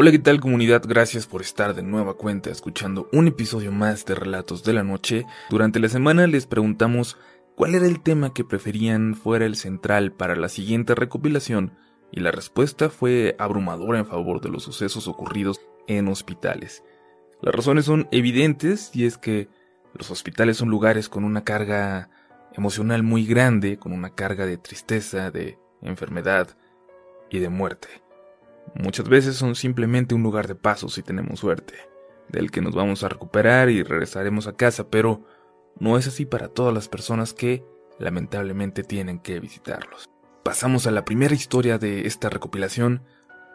Hola, ¿qué tal comunidad? Gracias por estar de nueva cuenta escuchando un episodio más de Relatos de la Noche. Durante la semana les preguntamos cuál era el tema que preferían fuera el central para la siguiente recopilación y la respuesta fue abrumadora en favor de los sucesos ocurridos en hospitales. Las razones son evidentes y es que los hospitales son lugares con una carga emocional muy grande, con una carga de tristeza, de enfermedad y de muerte. Muchas veces son simplemente un lugar de paso si tenemos suerte, del que nos vamos a recuperar y regresaremos a casa, pero no es así para todas las personas que lamentablemente tienen que visitarlos. Pasamos a la primera historia de esta recopilación.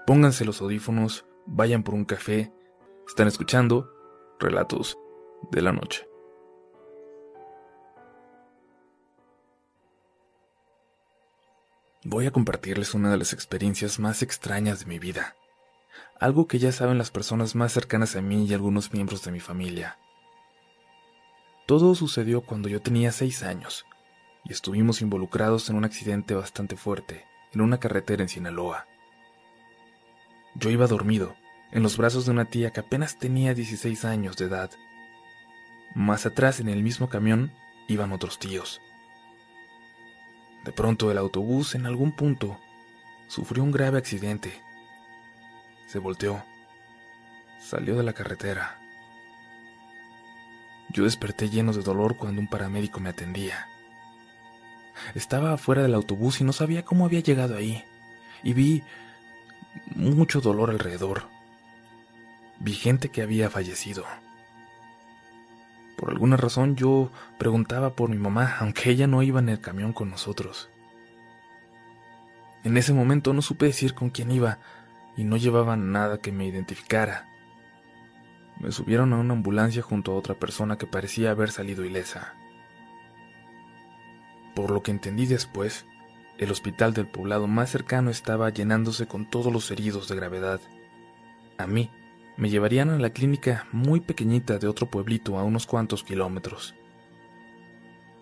Pónganse los audífonos, vayan por un café. Están escuchando Relatos de la Noche. Voy a compartirles una de las experiencias más extrañas de mi vida. Algo que ya saben las personas más cercanas a mí y algunos miembros de mi familia. Todo sucedió cuando yo tenía seis años y estuvimos involucrados en un accidente bastante fuerte en una carretera en Sinaloa. Yo iba dormido, en los brazos de una tía que apenas tenía 16 años de edad. Más atrás, en el mismo camión, iban otros tíos. De pronto el autobús en algún punto sufrió un grave accidente. Se volteó. Salió de la carretera. Yo desperté lleno de dolor cuando un paramédico me atendía. Estaba afuera del autobús y no sabía cómo había llegado ahí. Y vi mucho dolor alrededor. Vi gente que había fallecido. Por alguna razón yo preguntaba por mi mamá, aunque ella no iba en el camión con nosotros. En ese momento no supe decir con quién iba y no llevaba nada que me identificara. Me subieron a una ambulancia junto a otra persona que parecía haber salido ilesa. Por lo que entendí después, el hospital del poblado más cercano estaba llenándose con todos los heridos de gravedad. A mí me llevarían a la clínica muy pequeñita de otro pueblito a unos cuantos kilómetros.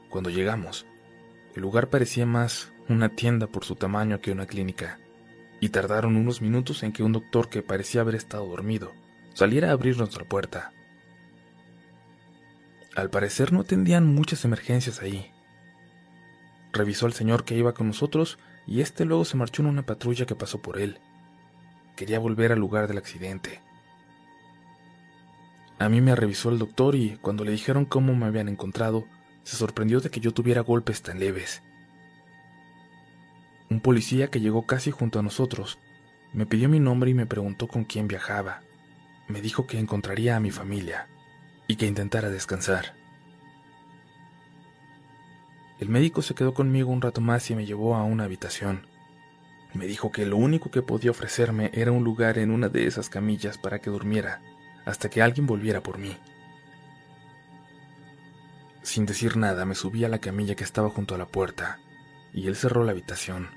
Cuando llegamos, el lugar parecía más una tienda por su tamaño que una clínica, y tardaron unos minutos en que un doctor que parecía haber estado dormido saliera a abrir nuestra puerta. Al parecer no atendían muchas emergencias ahí. Revisó al señor que iba con nosotros y este luego se marchó en una patrulla que pasó por él. Quería volver al lugar del accidente. A mí me revisó el doctor y cuando le dijeron cómo me habían encontrado, se sorprendió de que yo tuviera golpes tan leves. Un policía que llegó casi junto a nosotros me pidió mi nombre y me preguntó con quién viajaba. Me dijo que encontraría a mi familia y que intentara descansar. El médico se quedó conmigo un rato más y me llevó a una habitación. Me dijo que lo único que podía ofrecerme era un lugar en una de esas camillas para que durmiera hasta que alguien volviera por mí. Sin decir nada, me subí a la camilla que estaba junto a la puerta, y él cerró la habitación.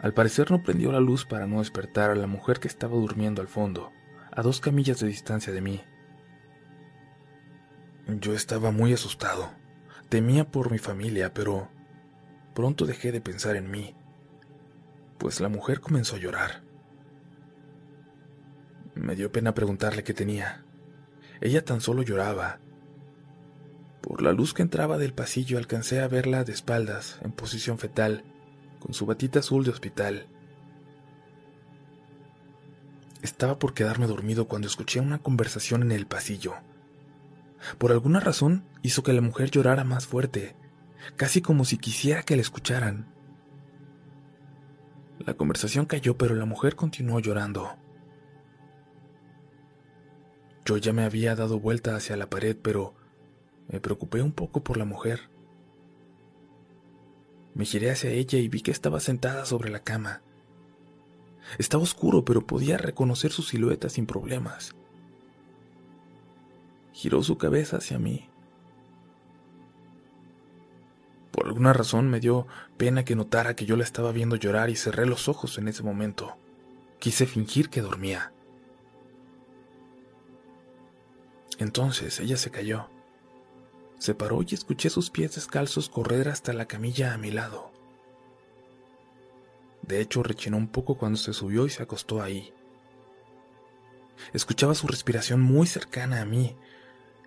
Al parecer no prendió la luz para no despertar a la mujer que estaba durmiendo al fondo, a dos camillas de distancia de mí. Yo estaba muy asustado. Temía por mi familia, pero pronto dejé de pensar en mí, pues la mujer comenzó a llorar. Me dio pena preguntarle qué tenía. Ella tan solo lloraba. Por la luz que entraba del pasillo alcancé a verla de espaldas, en posición fetal, con su batita azul de hospital. Estaba por quedarme dormido cuando escuché una conversación en el pasillo. Por alguna razón hizo que la mujer llorara más fuerte, casi como si quisiera que la escucharan. La conversación cayó, pero la mujer continuó llorando. Yo ya me había dado vuelta hacia la pared, pero me preocupé un poco por la mujer. Me giré hacia ella y vi que estaba sentada sobre la cama. Estaba oscuro, pero podía reconocer su silueta sin problemas. Giró su cabeza hacia mí. Por alguna razón me dio pena que notara que yo la estaba viendo llorar y cerré los ojos en ese momento. Quise fingir que dormía. Entonces ella se cayó. Se paró y escuché sus pies descalzos correr hasta la camilla a mi lado. De hecho, rechinó un poco cuando se subió y se acostó ahí. Escuchaba su respiración muy cercana a mí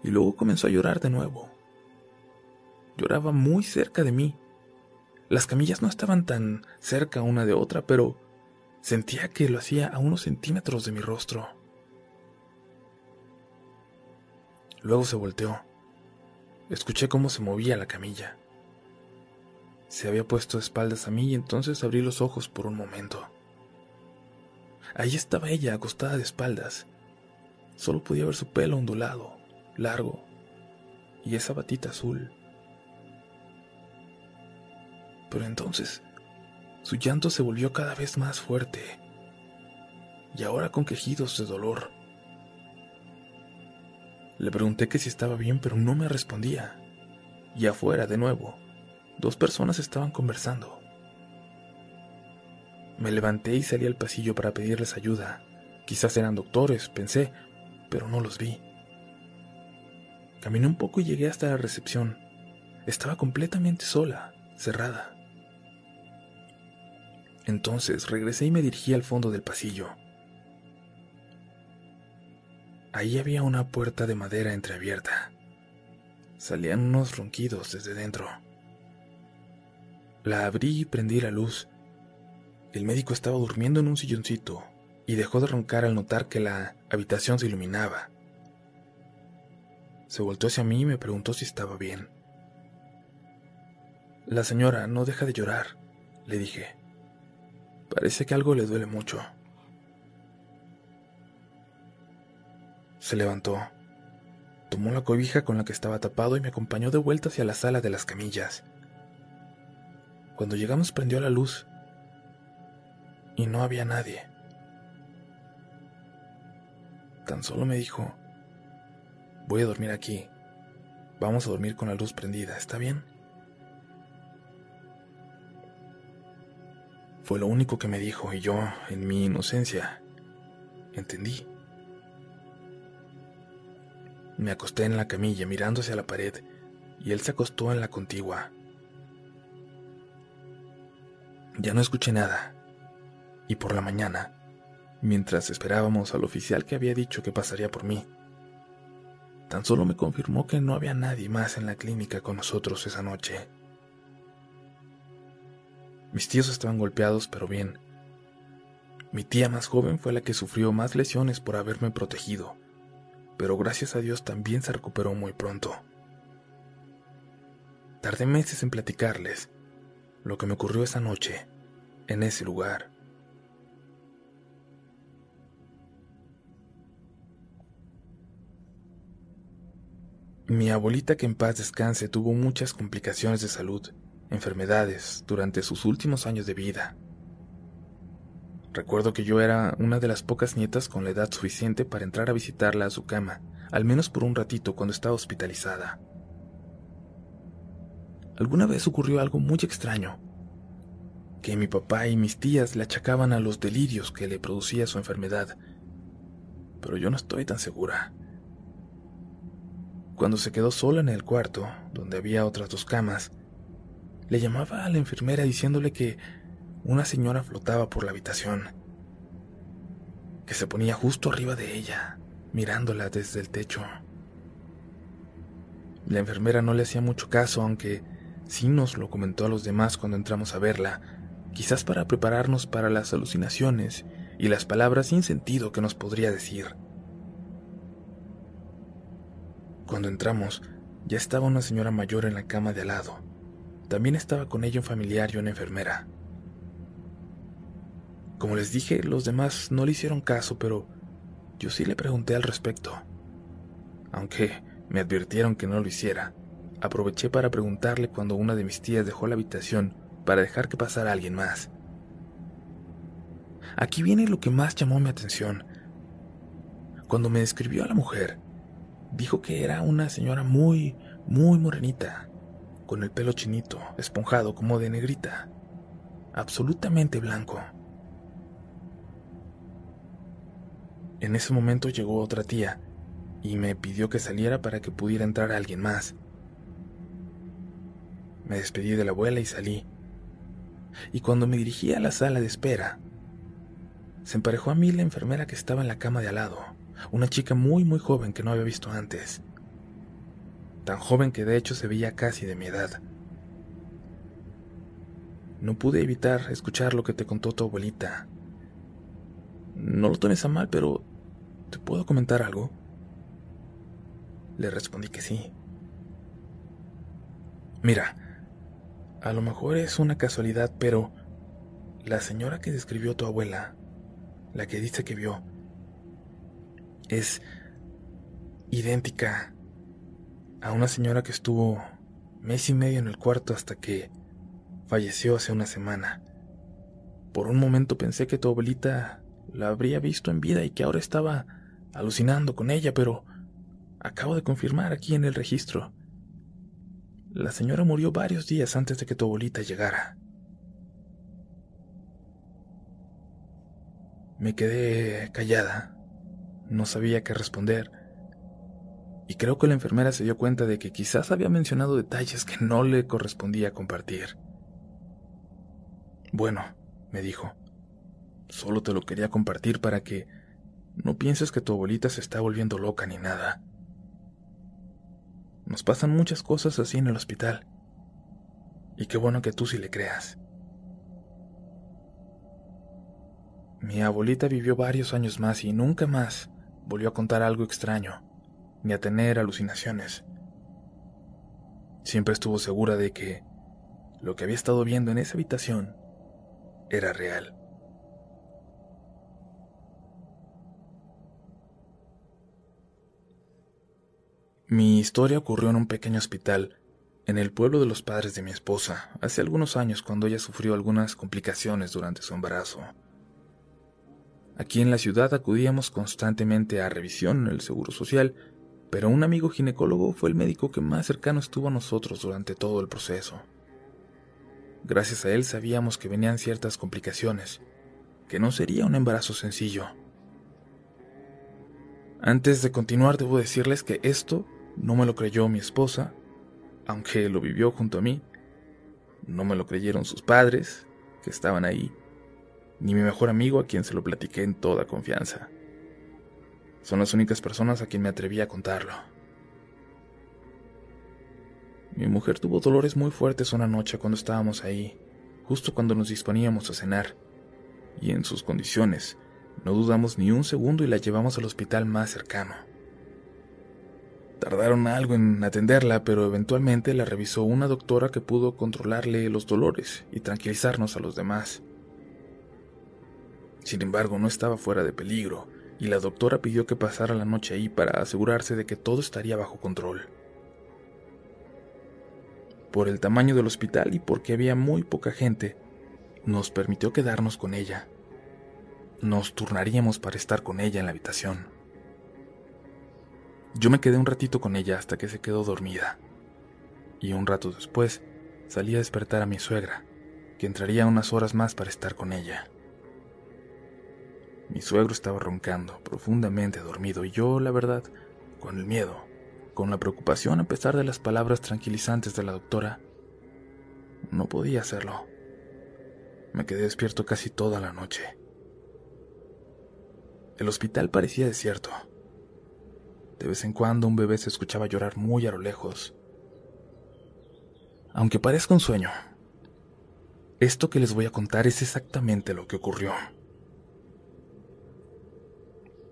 y luego comenzó a llorar de nuevo. Lloraba muy cerca de mí. Las camillas no estaban tan cerca una de otra, pero sentía que lo hacía a unos centímetros de mi rostro. Luego se volteó. Escuché cómo se movía la camilla. Se había puesto espaldas a mí y entonces abrí los ojos por un momento. Ahí estaba ella, acostada de espaldas. Solo podía ver su pelo ondulado, largo, y esa batita azul. Pero entonces, su llanto se volvió cada vez más fuerte, y ahora con quejidos de dolor. Le pregunté que si estaba bien, pero no me respondía. Y afuera, de nuevo, dos personas estaban conversando. Me levanté y salí al pasillo para pedirles ayuda. Quizás eran doctores, pensé, pero no los vi. Caminé un poco y llegué hasta la recepción. Estaba completamente sola, cerrada. Entonces regresé y me dirigí al fondo del pasillo. Ahí había una puerta de madera entreabierta. Salían unos ronquidos desde dentro. La abrí y prendí la luz. El médico estaba durmiendo en un silloncito y dejó de roncar al notar que la habitación se iluminaba. Se volteó hacia mí y me preguntó si estaba bien. La señora no deja de llorar, le dije. Parece que algo le duele mucho. Se levantó, tomó la cobija con la que estaba tapado y me acompañó de vuelta hacia la sala de las camillas. Cuando llegamos prendió la luz y no había nadie. Tan solo me dijo, voy a dormir aquí. Vamos a dormir con la luz prendida, ¿está bien? Fue lo único que me dijo y yo, en mi inocencia, entendí. Me acosté en la camilla mirando hacia la pared y él se acostó en la contigua. Ya no escuché nada. Y por la mañana, mientras esperábamos al oficial que había dicho que pasaría por mí, tan solo me confirmó que no había nadie más en la clínica con nosotros esa noche. Mis tíos estaban golpeados, pero bien. Mi tía más joven fue la que sufrió más lesiones por haberme protegido pero gracias a Dios también se recuperó muy pronto. Tardé meses en platicarles lo que me ocurrió esa noche, en ese lugar. Mi abuelita que en paz descanse tuvo muchas complicaciones de salud, enfermedades, durante sus últimos años de vida. Recuerdo que yo era una de las pocas nietas con la edad suficiente para entrar a visitarla a su cama, al menos por un ratito cuando estaba hospitalizada. Alguna vez ocurrió algo muy extraño, que mi papá y mis tías le achacaban a los delirios que le producía su enfermedad, pero yo no estoy tan segura. Cuando se quedó sola en el cuarto, donde había otras dos camas, le llamaba a la enfermera diciéndole que una señora flotaba por la habitación, que se ponía justo arriba de ella, mirándola desde el techo. La enfermera no le hacía mucho caso, aunque sí nos lo comentó a los demás cuando entramos a verla, quizás para prepararnos para las alucinaciones y las palabras sin sentido que nos podría decir. Cuando entramos, ya estaba una señora mayor en la cama de al lado. También estaba con ella un familiar y una enfermera. Como les dije, los demás no le hicieron caso, pero yo sí le pregunté al respecto. Aunque me advirtieron que no lo hiciera, aproveché para preguntarle cuando una de mis tías dejó la habitación para dejar que pasara alguien más. Aquí viene lo que más llamó mi atención. Cuando me describió a la mujer, dijo que era una señora muy, muy morenita, con el pelo chinito, esponjado como de negrita, absolutamente blanco. En ese momento llegó otra tía y me pidió que saliera para que pudiera entrar alguien más. Me despedí de la abuela y salí. y cuando me dirigí a la sala de espera, se emparejó a mí la enfermera que estaba en la cama de al lado, una chica muy muy joven que no había visto antes, tan joven que de hecho se veía casi de mi edad. No pude evitar escuchar lo que te contó tu abuelita. No lo tomes a mal, pero ¿te puedo comentar algo? Le respondí que sí. Mira, a lo mejor es una casualidad, pero la señora que describió tu abuela, la que dice que vio, es idéntica a una señora que estuvo mes y medio en el cuarto hasta que falleció hace una semana. Por un momento pensé que tu abuelita la habría visto en vida y que ahora estaba alucinando con ella, pero acabo de confirmar aquí en el registro. La señora murió varios días antes de que tu abuelita llegara. Me quedé callada. No sabía qué responder. Y creo que la enfermera se dio cuenta de que quizás había mencionado detalles que no le correspondía compartir. Bueno, me dijo, solo te lo quería compartir para que no pienses que tu abuelita se está volviendo loca ni nada. Nos pasan muchas cosas así en el hospital. Y qué bueno que tú sí le creas. Mi abuelita vivió varios años más y nunca más volvió a contar algo extraño, ni a tener alucinaciones. Siempre estuvo segura de que lo que había estado viendo en esa habitación era real. Mi historia ocurrió en un pequeño hospital, en el pueblo de los padres de mi esposa, hace algunos años cuando ella sufrió algunas complicaciones durante su embarazo. Aquí en la ciudad acudíamos constantemente a revisión en el Seguro Social, pero un amigo ginecólogo fue el médico que más cercano estuvo a nosotros durante todo el proceso. Gracias a él sabíamos que venían ciertas complicaciones, que no sería un embarazo sencillo. Antes de continuar debo decirles que esto no me lo creyó mi esposa, aunque lo vivió junto a mí. No me lo creyeron sus padres, que estaban ahí, ni mi mejor amigo a quien se lo platiqué en toda confianza. Son las únicas personas a quien me atreví a contarlo. Mi mujer tuvo dolores muy fuertes una noche cuando estábamos ahí, justo cuando nos disponíamos a cenar, y en sus condiciones, no dudamos ni un segundo y la llevamos al hospital más cercano. Tardaron algo en atenderla, pero eventualmente la revisó una doctora que pudo controlarle los dolores y tranquilizarnos a los demás. Sin embargo, no estaba fuera de peligro, y la doctora pidió que pasara la noche ahí para asegurarse de que todo estaría bajo control por el tamaño del hospital y porque había muy poca gente, nos permitió quedarnos con ella. Nos turnaríamos para estar con ella en la habitación. Yo me quedé un ratito con ella hasta que se quedó dormida. Y un rato después salí a despertar a mi suegra, que entraría unas horas más para estar con ella. Mi suegro estaba roncando, profundamente dormido, y yo, la verdad, con el miedo, con la preocupación a pesar de las palabras tranquilizantes de la doctora. No podía hacerlo. Me quedé despierto casi toda la noche. El hospital parecía desierto. De vez en cuando un bebé se escuchaba llorar muy a lo lejos. Aunque parezca un sueño, esto que les voy a contar es exactamente lo que ocurrió.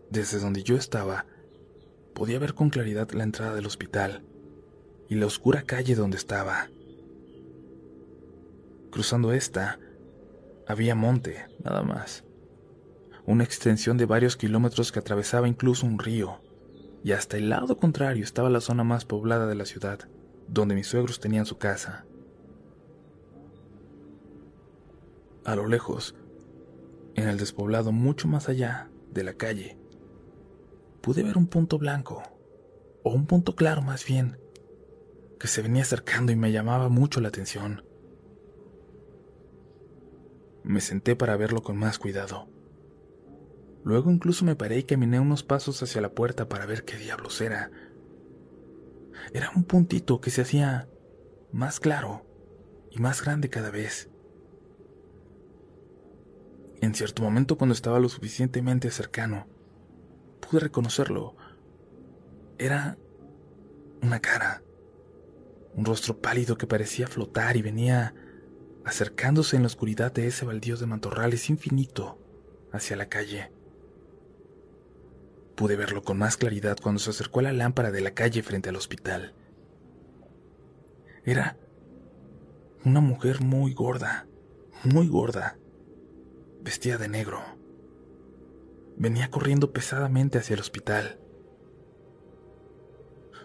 Desde donde yo estaba, podía ver con claridad la entrada del hospital y la oscura calle donde estaba. Cruzando esta, había monte, nada más. Una extensión de varios kilómetros que atravesaba incluso un río, y hasta el lado contrario estaba la zona más poblada de la ciudad, donde mis suegros tenían su casa. A lo lejos, en el despoblado mucho más allá de la calle, pude ver un punto blanco, o un punto claro más bien, que se venía acercando y me llamaba mucho la atención. Me senté para verlo con más cuidado. Luego incluso me paré y caminé unos pasos hacia la puerta para ver qué diablos era. Era un puntito que se hacía más claro y más grande cada vez. En cierto momento, cuando estaba lo suficientemente cercano, pude reconocerlo. Era una cara, un rostro pálido que parecía flotar y venía acercándose en la oscuridad de ese baldío de mantorrales infinito hacia la calle. Pude verlo con más claridad cuando se acercó a la lámpara de la calle frente al hospital. Era una mujer muy gorda, muy gorda, vestida de negro. Venía corriendo pesadamente hacia el hospital.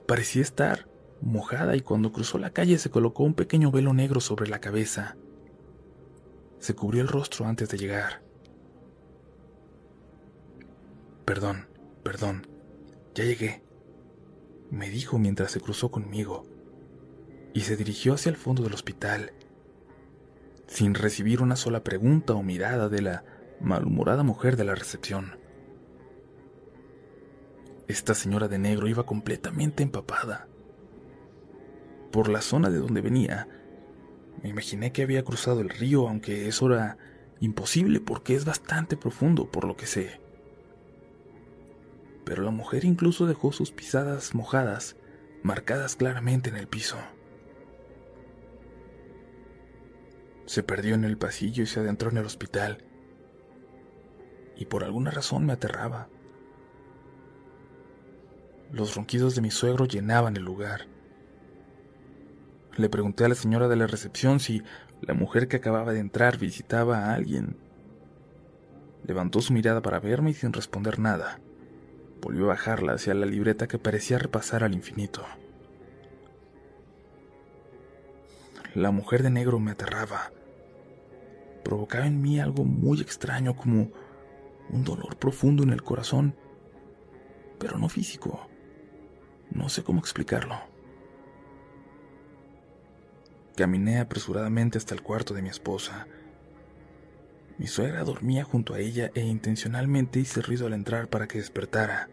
Parecía estar mojada y cuando cruzó la calle se colocó un pequeño velo negro sobre la cabeza. Se cubrió el rostro antes de llegar. Perdón, perdón, ya llegué, me dijo mientras se cruzó conmigo y se dirigió hacia el fondo del hospital, sin recibir una sola pregunta o mirada de la malhumorada mujer de la recepción. Esta señora de negro iba completamente empapada. Por la zona de donde venía, me imaginé que había cruzado el río, aunque eso era imposible porque es bastante profundo, por lo que sé. Pero la mujer incluso dejó sus pisadas mojadas, marcadas claramente en el piso. Se perdió en el pasillo y se adentró en el hospital. Y por alguna razón me aterraba. Los ronquidos de mi suegro llenaban el lugar. Le pregunté a la señora de la recepción si la mujer que acababa de entrar visitaba a alguien. Levantó su mirada para verme y sin responder nada, volvió a bajarla hacia la libreta que parecía repasar al infinito. La mujer de negro me aterraba. Provocaba en mí algo muy extraño como un dolor profundo en el corazón, pero no físico. No sé cómo explicarlo. Caminé apresuradamente hasta el cuarto de mi esposa. Mi suegra dormía junto a ella e intencionalmente hice ruido al entrar para que despertara.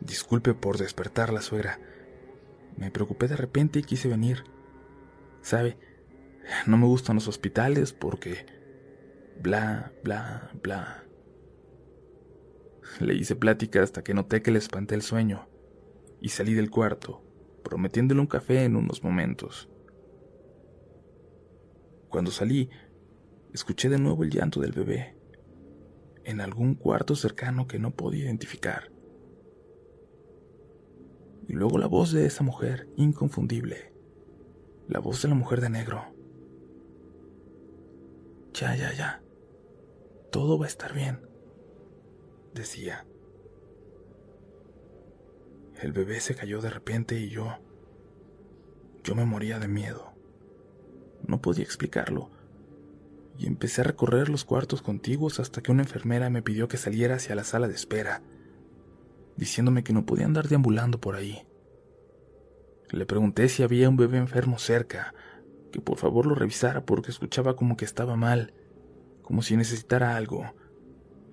Disculpe por despertar la suegra. Me preocupé de repente y quise venir. Sabe, no me gustan los hospitales porque... bla, bla, bla. Le hice plática hasta que noté que le espanté el sueño y salí del cuarto prometiéndole un café en unos momentos. Cuando salí, escuché de nuevo el llanto del bebé, en algún cuarto cercano que no podía identificar. Y luego la voz de esa mujer, inconfundible, la voz de la mujer de negro. Ya, ya, ya, todo va a estar bien, decía. El bebé se cayó de repente y yo... Yo me moría de miedo. No podía explicarlo. Y empecé a recorrer los cuartos contiguos hasta que una enfermera me pidió que saliera hacia la sala de espera, diciéndome que no podía andar deambulando por ahí. Le pregunté si había un bebé enfermo cerca, que por favor lo revisara porque escuchaba como que estaba mal, como si necesitara algo.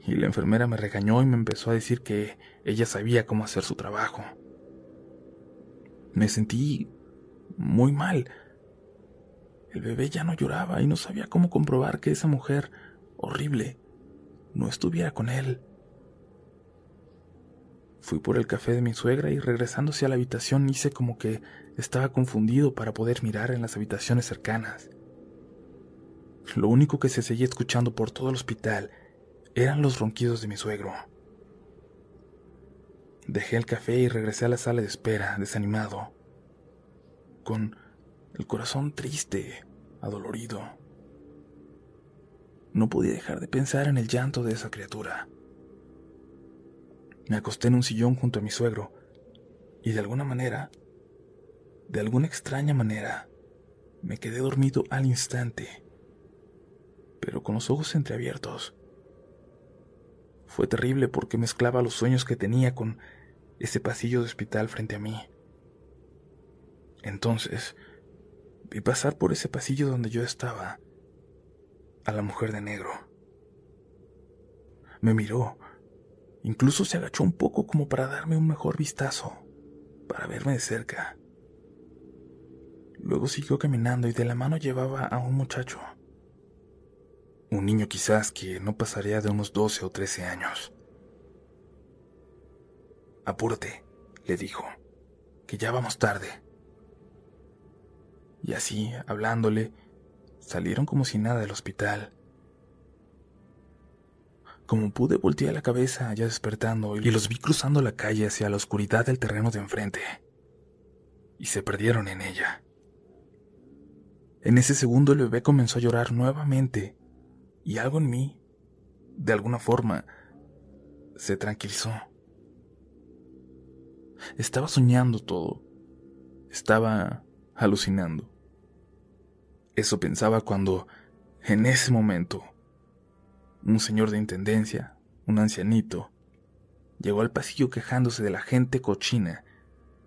Y la enfermera me regañó y me empezó a decir que ella sabía cómo hacer su trabajo. Me sentí muy mal. El bebé ya no lloraba y no sabía cómo comprobar que esa mujer horrible no estuviera con él. Fui por el café de mi suegra y regresándose a la habitación hice como que estaba confundido para poder mirar en las habitaciones cercanas. Lo único que se seguía escuchando por todo el hospital eran los ronquidos de mi suegro. Dejé el café y regresé a la sala de espera, desanimado, con el corazón triste, adolorido. No podía dejar de pensar en el llanto de esa criatura. Me acosté en un sillón junto a mi suegro y de alguna manera, de alguna extraña manera, me quedé dormido al instante, pero con los ojos entreabiertos. Fue terrible porque mezclaba los sueños que tenía con ese pasillo de hospital frente a mí. Entonces, vi pasar por ese pasillo donde yo estaba a la mujer de negro. Me miró, incluso se agachó un poco como para darme un mejor vistazo, para verme de cerca. Luego siguió caminando y de la mano llevaba a un muchacho. Un niño quizás que no pasaría de unos 12 o 13 años. Apúrate, le dijo, que ya vamos tarde. Y así, hablándole, salieron como si nada del hospital. Como pude, volteé la cabeza ya despertando y los vi cruzando la calle hacia la oscuridad del terreno de enfrente. Y se perdieron en ella. En ese segundo el bebé comenzó a llorar nuevamente y algo en mí, de alguna forma, se tranquilizó. Estaba soñando todo. Estaba alucinando. Eso pensaba cuando, en ese momento, un señor de intendencia, un ancianito, llegó al pasillo quejándose de la gente cochina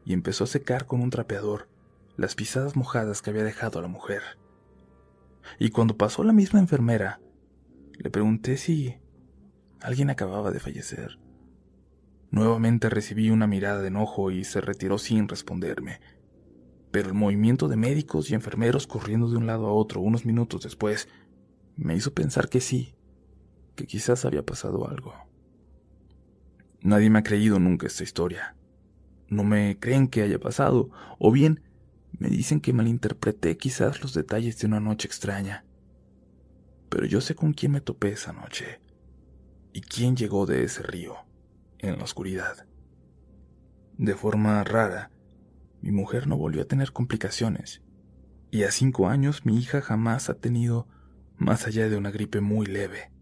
y empezó a secar con un trapeador las pisadas mojadas que había dejado a la mujer. Y cuando pasó la misma enfermera, le pregunté si alguien acababa de fallecer. Nuevamente recibí una mirada de enojo y se retiró sin responderme. Pero el movimiento de médicos y enfermeros corriendo de un lado a otro unos minutos después me hizo pensar que sí, que quizás había pasado algo. Nadie me ha creído nunca esta historia. No me creen que haya pasado, o bien me dicen que malinterpreté quizás los detalles de una noche extraña. Pero yo sé con quién me topé esa noche y quién llegó de ese río en la oscuridad. De forma rara, mi mujer no volvió a tener complicaciones, y a cinco años mi hija jamás ha tenido más allá de una gripe muy leve.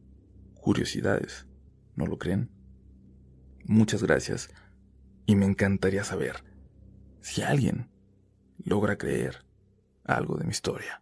Curiosidades, ¿no lo creen? Muchas gracias, y me encantaría saber si alguien logra creer algo de mi historia.